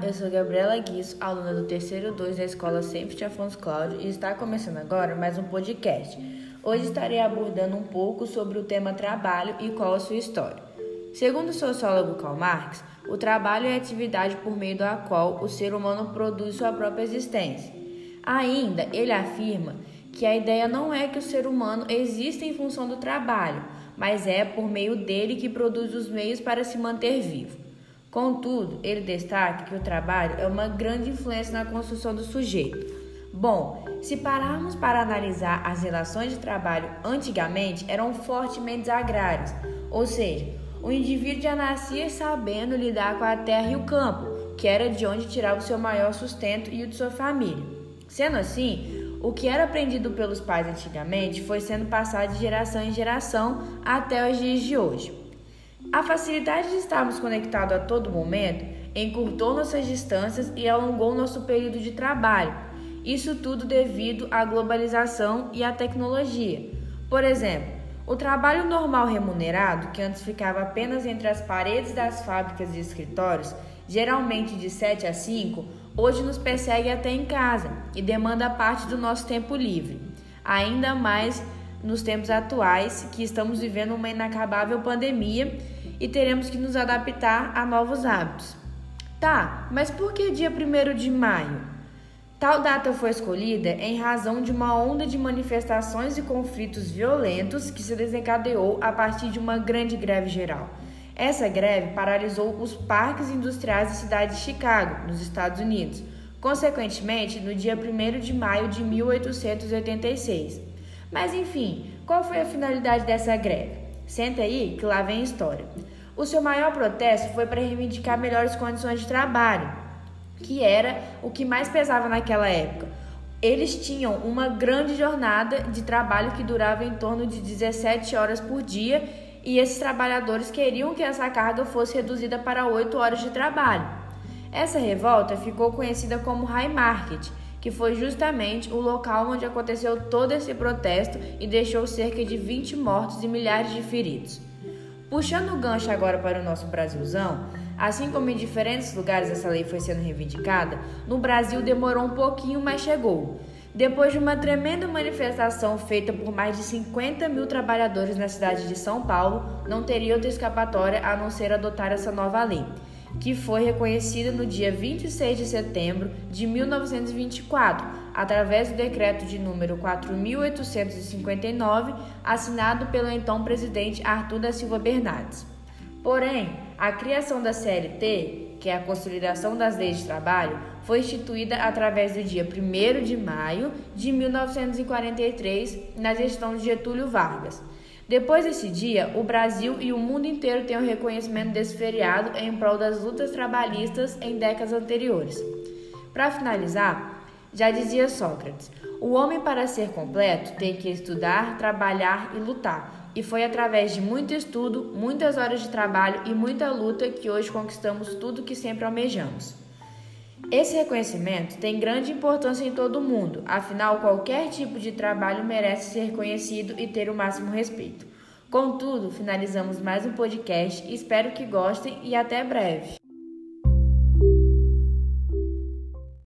eu sou Gabriela Guisso, aluna do terceiro 2 da Escola Sempre de Afonso Cláudio e está começando agora mais um podcast. Hoje estarei abordando um pouco sobre o tema trabalho e qual a sua história. Segundo o sociólogo Karl Marx, o trabalho é a atividade por meio da qual o ser humano produz sua própria existência. Ainda, ele afirma que a ideia não é que o ser humano exista em função do trabalho, mas é por meio dele que produz os meios para se manter vivo. Contudo, ele destaca que o trabalho é uma grande influência na construção do sujeito. Bom, se pararmos para analisar as relações de trabalho antigamente, eram fortemente agrárias, ou seja, o indivíduo já nascia sabendo lidar com a terra e o campo, que era de onde tirava o seu maior sustento e o de sua família. Sendo assim, o que era aprendido pelos pais antigamente foi sendo passado de geração em geração até os dias de hoje. A facilidade de estarmos conectados a todo momento encurtou nossas distâncias e alongou nosso período de trabalho. Isso tudo devido à globalização e à tecnologia. Por exemplo, o trabalho normal remunerado, que antes ficava apenas entre as paredes das fábricas e escritórios, geralmente de 7 a 5, hoje nos persegue até em casa e demanda parte do nosso tempo livre. Ainda mais nos tempos atuais, que estamos vivendo uma inacabável pandemia e teremos que nos adaptar a novos hábitos. Tá, mas por que dia 1 de maio? Tal data foi escolhida em razão de uma onda de manifestações e conflitos violentos que se desencadeou a partir de uma grande greve geral. Essa greve paralisou os parques industriais da cidade de Chicago, nos Estados Unidos, consequentemente no dia 1 de maio de 1886. Mas enfim, qual foi a finalidade dessa greve? Senta aí que lá vem a história. O seu maior protesto foi para reivindicar melhores condições de trabalho, que era o que mais pesava naquela época. Eles tinham uma grande jornada de trabalho que durava em torno de 17 horas por dia e esses trabalhadores queriam que essa carga fosse reduzida para 8 horas de trabalho. Essa revolta ficou conhecida como High Market que foi justamente o local onde aconteceu todo esse protesto e deixou cerca de 20 mortos e milhares de feridos. Puxando o gancho agora para o nosso Brasilzão, assim como em diferentes lugares essa lei foi sendo reivindicada, no Brasil demorou um pouquinho, mas chegou. Depois de uma tremenda manifestação feita por mais de 50 mil trabalhadores na cidade de São Paulo, não teria outra escapatória a não ser adotar essa nova lei que foi reconhecida no dia 26 de setembro de 1924, através do decreto de número 4859, assinado pelo então presidente Arthur da Silva Bernardes. Porém, a criação da CLT, que é a consolidação das leis de trabalho, foi instituída através do dia 1 de maio de 1943, na gestão de Getúlio Vargas. Depois desse dia, o Brasil e o mundo inteiro têm o reconhecimento desse feriado em prol das lutas trabalhistas em décadas anteriores. Para finalizar, já dizia Sócrates: o homem, para ser completo, tem que estudar, trabalhar e lutar. E foi através de muito estudo, muitas horas de trabalho e muita luta que hoje conquistamos tudo que sempre almejamos. Esse reconhecimento tem grande importância em todo o mundo, afinal, qualquer tipo de trabalho merece ser reconhecido e ter o máximo respeito. Contudo, finalizamos mais um podcast, espero que gostem e até breve.